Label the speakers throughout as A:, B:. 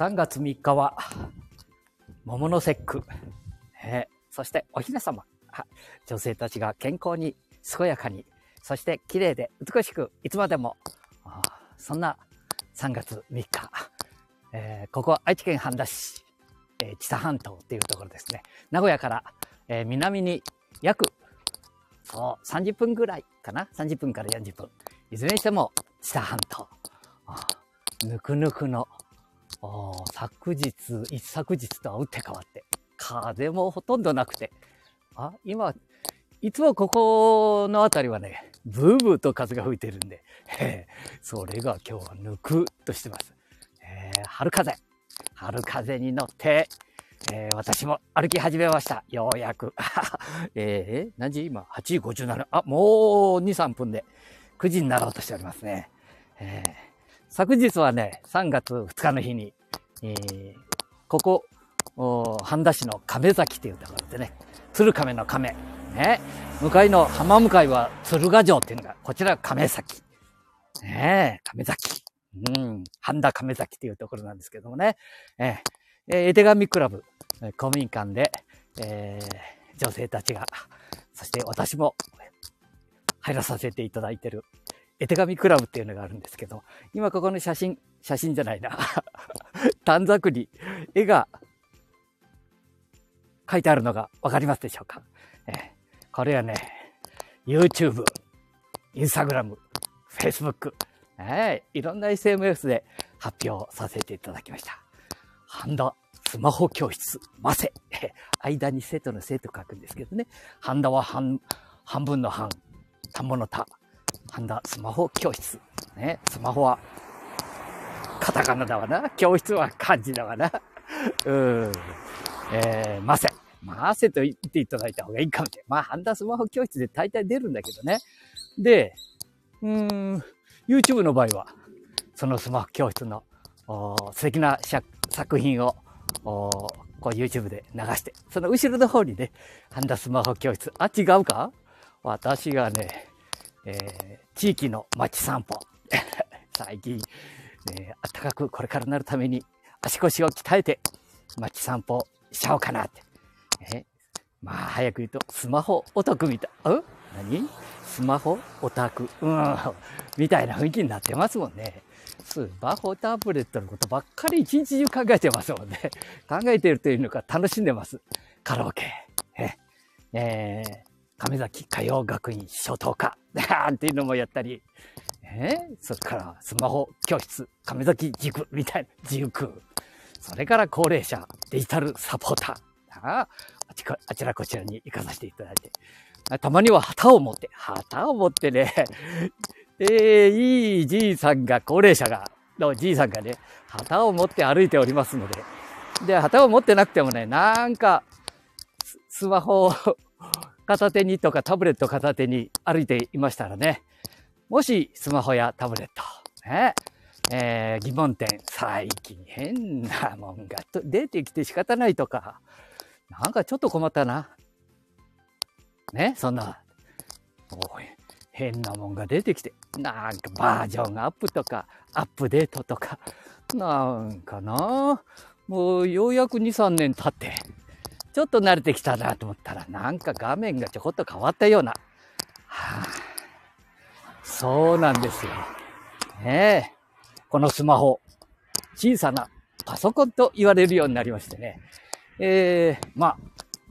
A: 3月3日は、桃の節句。えー、そしてお姫様。女性たちが健康に、健やかに、そして綺麗で美しく、いつまでも、そんな3月3日。えー、ここは愛知県半田市、えー、知多半島っていうところですね。名古屋から、えー、南に約、そう、30分ぐらいかな ?30 分から40分。いずれにしても、知多半島。ぬくぬくの、昨日、一昨日とは打って変わって、風もほとんどなくて、あ、今、いつもここの辺りはね、ブーブーと風が吹いてるんで、それが今日はぬくとしてます。えー、春風。春風に乗って、えー、私も歩き始めました。ようやく。えー、何時？今 ?8 時57。あ、もう2、3分で9時になろうとしておりますね。えー、昨日はね、3月2日の日に、えー、ここ、半田市の亀崎っていうところでね、鶴亀の亀。ね、向かいの浜向かいは鶴ヶ城っていうのが、こちら亀崎。ね亀崎。うん、半田亀崎っていうところなんですけどもね。えー、絵手紙クラブ、公民館で、えー、女性たちが、そして私も入らさせていただいてる絵手紙クラブっていうのがあるんですけど、今ここの写真、写真じゃないな。短冊に絵が書いてあるのがわかりますでしょうか、え、これはね、YouTube、Instagram、Facebook、えー、いろんな SMS で発表させていただきました。ハンダスマホ教室、マセ。間に生徒の生と書くんですけどね。ハンダは半、半分の半、田んぼの田。ハンダスマホ教室。ね、スマホはカタカナだわな。教室は漢字だわな。うん。えー、マセ。マセと言っていただいた方がいいかもしれない。まあ、ハンダスマホ教室で大体出るんだけどね。で、うーん、YouTube の場合は、そのスマホ教室の素敵な作品をこう YouTube で流して、その後ろの方にね、ハンダスマホ教室。あ、違うか？私がね、えー、地域の街散歩。最近、えー、暖かくこれからなるために足腰を鍛えて街散歩しちゃおうかなって。えー、まあ、早く言うと、スマホお得みたい。うん？何？スマホオタク？うん。みたいな雰囲気になってますもんね。スマホタブレットのことばっかり一日中考えてますもんね。考えてるというのか楽しんでます。カラオケ。え、えー、亀崎歌謡学院初等科。なんていうのもやったり。え？ー、それからスマホ教室、亀崎塾みたいな塾。それから高齢者、デジタルサポーター。ああちらこちらに行かさせていただいて。たまには旗を持って、旗を持ってね、えー、いいじいさんが、高齢者が、のじいさんがね、旗を持って歩いておりますので、で、旗を持ってなくてもね、なんか、スマホを片手にとかタブレット片手に歩いていましたらね、もしスマホやタブレット、ね、えー、疑問点、最近変なもんが出てきて仕方ないとか、なんかちょっと困ったな。ね、そんな、変なもんが出てきて、なんかバージョンアップとか、アップデートとか、なんかな、もうようやく2、3年経って、ちょっと慣れてきたなと思ったら、なんか画面がちょこっと変わったような。はあ、そうなんですよ。ねえ。このスマホ、小さなパソコンと言われるようになりましてね。えー、まあ、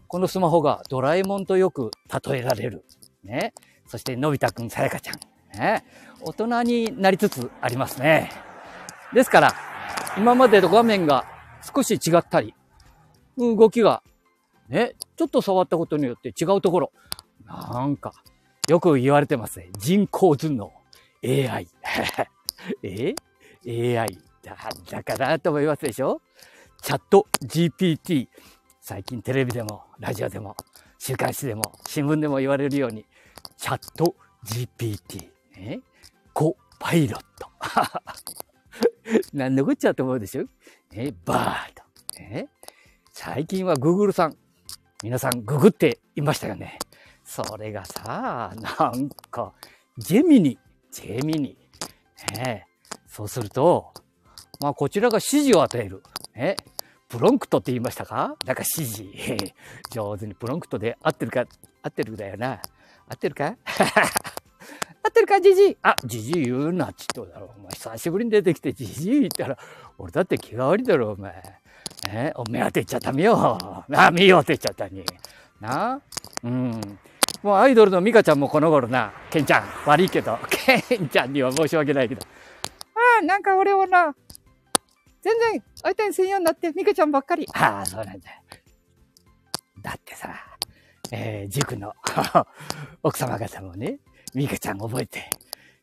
A: このスマホがドラえもんとよく例えられる。ね。そして、のび太くん、さやかちゃん。ね。大人になりつつありますね。ですから、今までと画面が少し違ったり、動きが、ね、ちょっと触ったことによって違うところ。なんか、よく言われてますね。人工頭脳。AI。え ?AI。だ、だからと思いますでしょ？チャット GPT。最近テレビでも、ラジオでも、週刊誌でも、新聞でも言われるように、チャット GPT、ね、コパイロット。何のこっちゃと思うでしょ？ね、バード。ね、最近は Google さん、皆さんググっていましたよね。それがさ、なんか、ジェミニ、ジェミニ。ね、そうすると、まあこちらが指示を与える。えプロンクトって言いましたか？なんか指示。上手にプロンクトで合ってるか、合ってるだよな。合ってるか？合ってるか、じじい。あ、じじい言うなちっとだろ。お前、久しぶりに出てきてじじい言ったら、俺だって気が悪いだろ、お前。えお目当て言っちゃった、見よう。あ、見ようって言っちゃったに。なうん。もうアイドルのミカちゃんもこの頃な、ケンちゃん、悪いけど、ケンちゃんには申し訳ないけど。ああ、なんか俺はな、全然相手にせんようになって、ミカちゃんばっかり。ああ、そうなんだ。だってさ、えー、塾の 奥様方もね、ミカちゃん覚えて、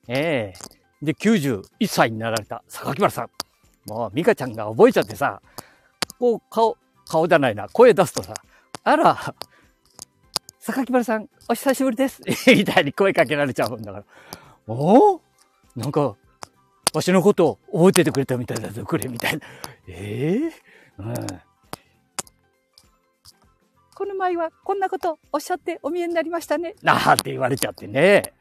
A: ええー、で、91歳になられた榊原さん。もう、ミカちゃんが覚えちゃってさ、こう、顔、顔じゃないな、声出すとさ、あら、榊原さん、お久しぶりです。みたいに声かけられちゃうんだから。おおなんか、わしのことを覚えててくれたみたいだぞ、くれ、みたいな。ええー、うん。この前はこんなことおっしゃってお見えになりましたね。なんて言われちゃってね。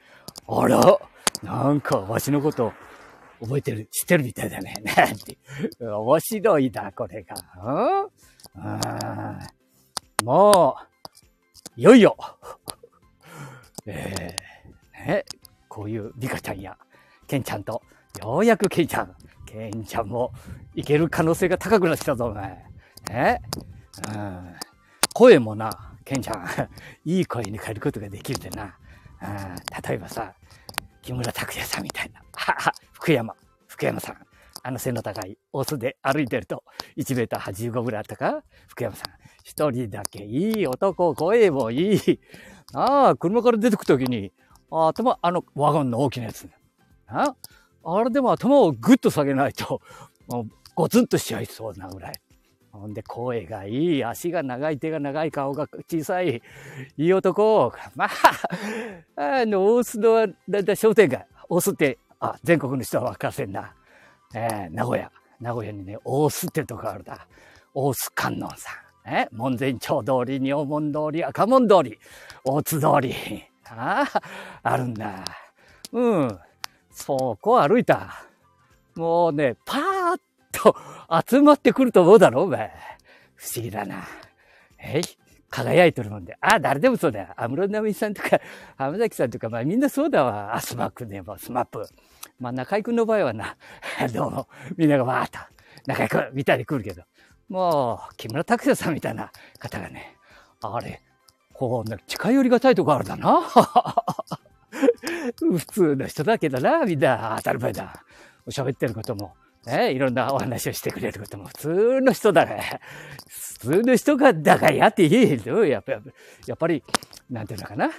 A: あら、なんかわしのこと覚えてる、知ってるみたいだね。なんて。面白いだ、これが。うん、もう、いよいよ、えー、ね、こういうリカちゃんや、ケンちゃんと、ようやくケンちゃん、ケンちゃんもいける可能性が高くなってきたぞ、お前。ね、うん、声もな、ケンちゃん、いい声に変えることができるでな。うん、例えばさ、木村拓哉さんみたいな。福山、福山さん。あの背の高いオスで歩いてると、1メーター85ぐらいあったか？福山さん。一人だけいい男、声もいい。ああ、車から出てくときに、頭、あの、ワゴンの大きなやつ。ああれでも頭をぐっと下げないと、もう、ゴツンとしちゃいそうなぐらい。ほんで、声がいい、足が長い、手が長い、顔が小さい、いい男。まあ、あの、大須の、だいたい商店街。大須って、あ、全国の人は分かせんな。えー、名古屋。名古屋にね、大須ってとこあるだ。大須観音さん。え門前町通り、仁門通り、赤門通り、大津通り。ああ、あるんだ。うん。そこ歩いた。もうね、パーッと集まってくると思うだろ、お前。不思議だな。えい輝いてるもんで。あ、誰でもそうだよ。安室奈美さんとか、浜崎さんとか、まあみんなそうだわ。あ、 SMAP ね、も SMAP。まあ中居くんの場合はな、どうも、みんながわーっと、中居くんみたいに来るけど。もう、木村拓哉さんみたいな方がね、あれ、こう、近寄りがたいとこあるだな。普通の人だけどな、みんな当たり前だ。喋ってることも、ね、いろんなお話をしてくれることも普通の人だね。普通の人が、だからやっていいのやっぱ、やっぱり、なんていうのかな。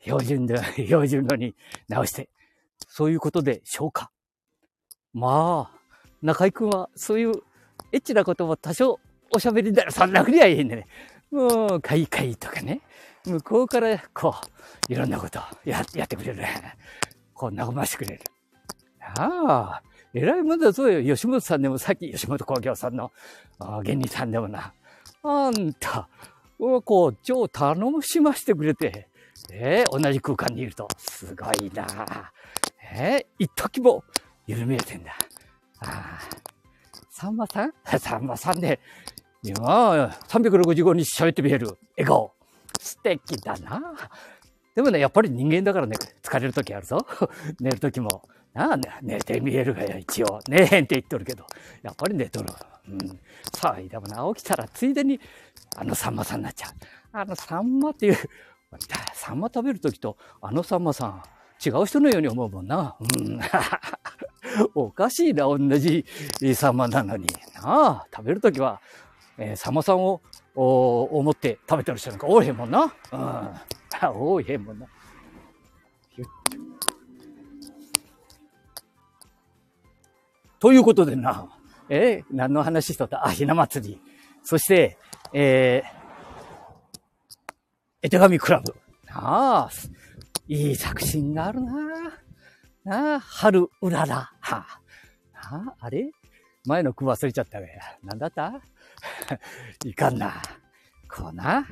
A: 標準で、標準語に直して。そういうことでしょうか？まあ、中井くんはそういうエッチなことも多少おしゃべりだらそんなふりはいいね。もう、かいかいとかね。向こうから、こう、いろんなことややってくれる。こう、和ましてくれる。ああ、偉いもんだぞよ。吉本さんでも、さっき吉本興業さんの芸人さんでもな。あんた、こう、超頼もしましてくれて、え、同じ空間にいると、すごいな。えー、一時も緩めてんだ。ああ。さんまさん？さんまさんで、今、365日喋ってみえる笑顔。素敵だな。でもね、やっぱり人間だからね、疲れる時あるぞ。寝る時も、なあ、ね、寝てみえるがや、一応。寝へんって言っとるけど、やっぱり寝とる。うん。さあ、でもな、起きたらついでに、あのさんまさんになっちゃう。あのさんまっていう、さんま食べる時と、あのさんまさん、違う人のように思うもんな。うん。おかしいな、同じサンマなのに。なあ、食べるときは、えー、サンマさんを思って食べてる人なんか多いへんもんな。うん。多いへんもんな。ということでな、えー、何の話しとった？あ、ひな祭り。そして、えー、絵手紙クラブ。なあ、いい作品があるな。なあ、春うらら。はあ、ああれ？前の句忘れちゃったがや。なんだった？いかんな。こうな。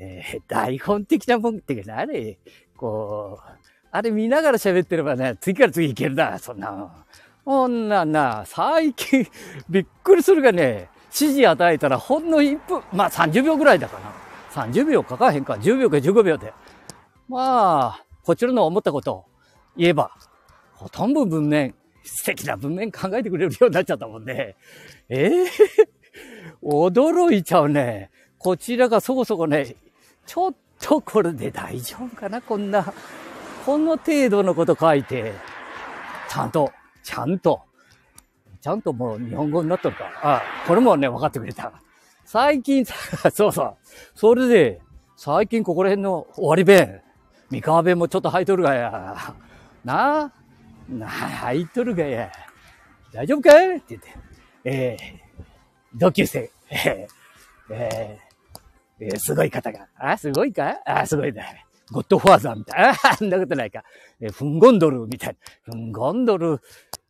A: えー、台本的なもんってな、あれ？こう、あれ見ながら喋ってればね、次から次いけるな、そんな。こんなな、最近、びっくりするがね、指示与えたらほんの1分、まあ30秒ぐらいだかな。30秒かかへんか、10秒か15秒で。まあ、こちらの思ったことを言えば、ほとんど文面、素敵な文面考えてくれるようになっちゃったもんね。ええー、驚いちゃうね。こちらがそこそこね、ちょっとこれで大丈夫かなこんな、この程度のこと書いて、ちゃんと、ちゃんと、ちゃんともう日本語になっとるか。あ、これもね、分かってくれた。最近、そうそう。それで、最近ここら辺の終わり弁、三河弁もちょっと入っとるがや。なあなあ、入っとるがや。大丈夫かい？って言って。えー、同級生、えー、えー、すごい方が。あ、すごいか？あ、すごいだ。ゴッドファーザーみたいな。あ、んなことないか。えー、フンゴンドルみたいな。フンゴンドル、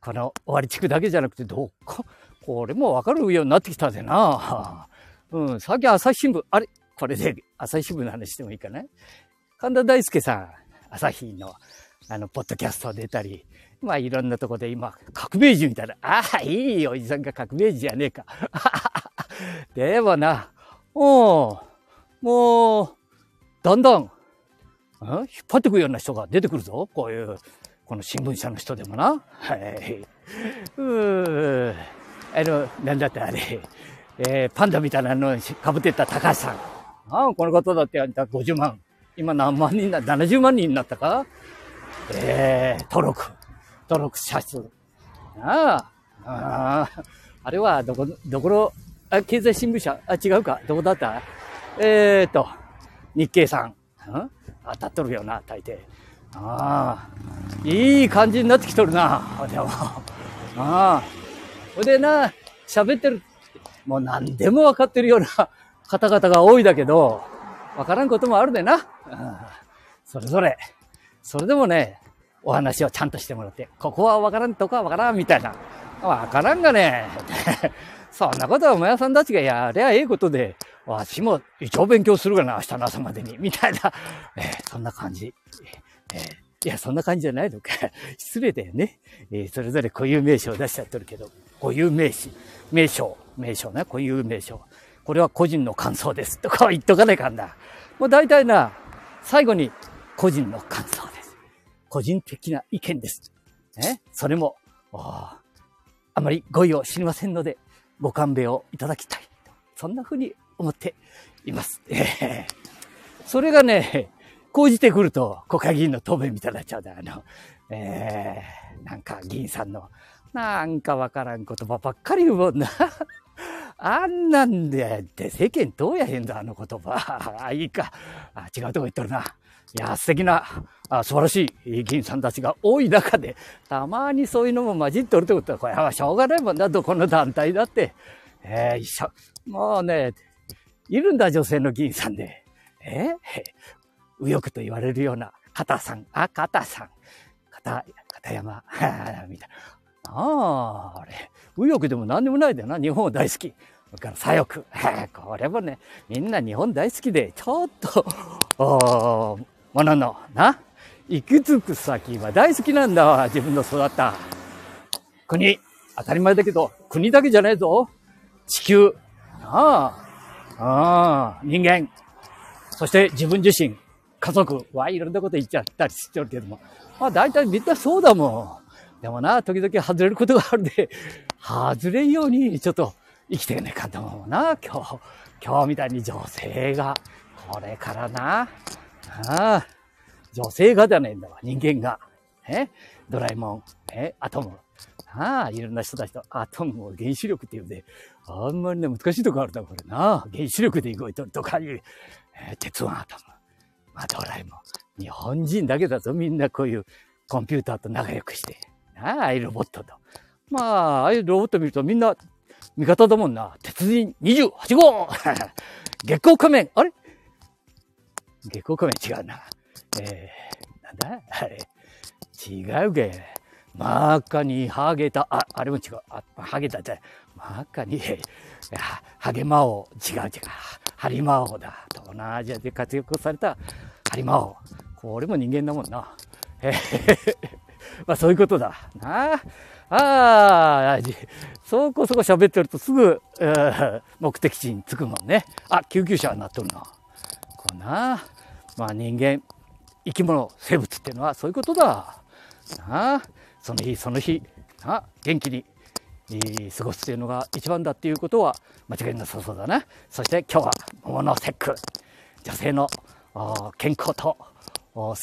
A: この終わり地区だけじゃなくて、どこ、これもわかるようになってきたぜな。うん、最近朝日新聞、あれこれで朝日新聞の話してもいいかな？神田大輔さん、朝日の、あの、ポッドキャスト出たり、まあいろんなとこで今、革命児みたいな、ああ、いいおじさんが革命児じゃねえか。でもな、もう、もう、だんだん、引っ張ってくるような人が出てくるぞ。こういう、この新聞社の人でもな。はい。うー、あの、なんだってあれ、えー、パンダみたいなの被ってた高橋さん。ああ、この方だってあんた50万。今何万人だ ?70 万人になったか？えー、登録。登録者数。ああ、ああ、あれはどこ、どころ、あ、経済新聞社、あ、違うか、どこだった？えー、っと、日経さん。ん？当たっとるよな、大抵。ああ、いい感じになってきとるな、でも。ああ。ほでな、喋ってる、もう何でも分かってるような 方々が多いだけど、分からんこともあるでな。うん、それぞれ。それでもね、お話をちゃんとしてもらって、ここはわからんとかわからんみたいな。わからんがね。そんなことはお前さんたちがやりゃええことで、わしも一応勉強するがな、明日の朝までに。みたいな。えー、そんな感じ。えー、いや、そんな感じじゃないのか。失礼だよね。えー、それぞれ固有名称を出しちゃってるけど、固有名詞、名称、名称ね、固有名称。これは個人の感想です。とか言っとかないかんだ。もう大体な、最後に個人の感想です。個人的な意見です。ね、それも、あまり語彙を知りませんので、ご勘弁をいただきたい。そんな風に思っています。えー、それがね、講じてくると国会議員の答弁みたいになっちゃうんだ。あの、えー、なんか議員さんの、なんかわからん言葉ばっかり言うもんな。あんなんで、って世間どうやへんだ、あの言葉。あ、いいか。あ、違うとこ行っとるな。いや、素敵な、あ素晴らしい議員さんたちが多い中で、たまにそういうのも混じっておるってことは、これはしょうがないもんだ、どこの団体だって。えー、一緒。もうね、いるんだ、女性の議員さんで。えー、右翼と言われるような、片さん、あ、片さん、片、片山、みたいな。ああ、あれ、右翼でも何でもないだよな、日本大好き。それから左翼。これもね、みんな日本大好きで、ちょっと、おものの、な、行き着く先は大好きなんだわ、自分の育った国。当たり前だけど、国だけじゃないぞ。地球。ああ、ああ、人間。そして自分自身、家族はいろんなこと言っちゃったりしてるけども。まあ大体みんなそうだもん。でもな、時々外れることがあるんで、外れんようにちょっと生きていないかと思うな、今日。今日みたいに女性が、これからな、ああ、女性がじゃねえんだわ、人間が。え？ドラえもん、え？アトム。ああ、いろんな人たちとアトムを原子力っていうんで、あんまりね、難しいとこあるだ、これな。原子力で動いとるとかいう、えー、鉄腕アトム。まあ、ドラえもん。日本人だけだぞ、みんなこういうコンピューターと仲良くして。ああ、いうロボットと。まあ、ああいうロボット見るとみんな味方だもんな。鉄人28号月光仮面あれ？月光仮面違うな。えー、なんだ？あれ。違うげ。真っ赤にハゲた、あ、あれも違う。あ、ハゲたって、真っ赤に、ハゲ魔王。違う違う。ハリ魔王だ。東南アジアで活躍されたハリ魔王。これも人間だもんな。え まあそういうことだ。なあ。ああ、そこそこ喋ってるとすぐ、えー、目的地に着くもんね。あ、救急車になっとるな。こうな。まあ人間、生き物、生物っていうのはそういうことだ。なあ。その日その日、な元気に過ごすというのが一番だっていうことは間違いなさそうだな。そして今日は桃の節句。女性の健康と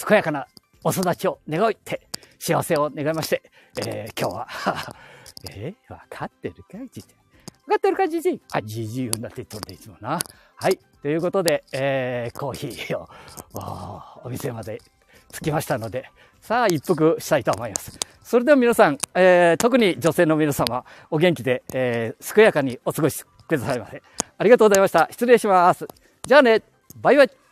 A: 健やかなお育ちを願いって幸せを願いまして、えー、今日は えー、分かってるかいじじ分かってるかじじあ、じじ言うんだって言っとるでいつもな。はい。ということで、えー、コーヒーをお店まで着きましたので、さあ一服したいと思います。それでは皆さん、えー、特に女性の皆様、お元気で、えー、健やかにお過ごしくださいませ。ありがとうございました。失礼します。じゃあね、バイバイ。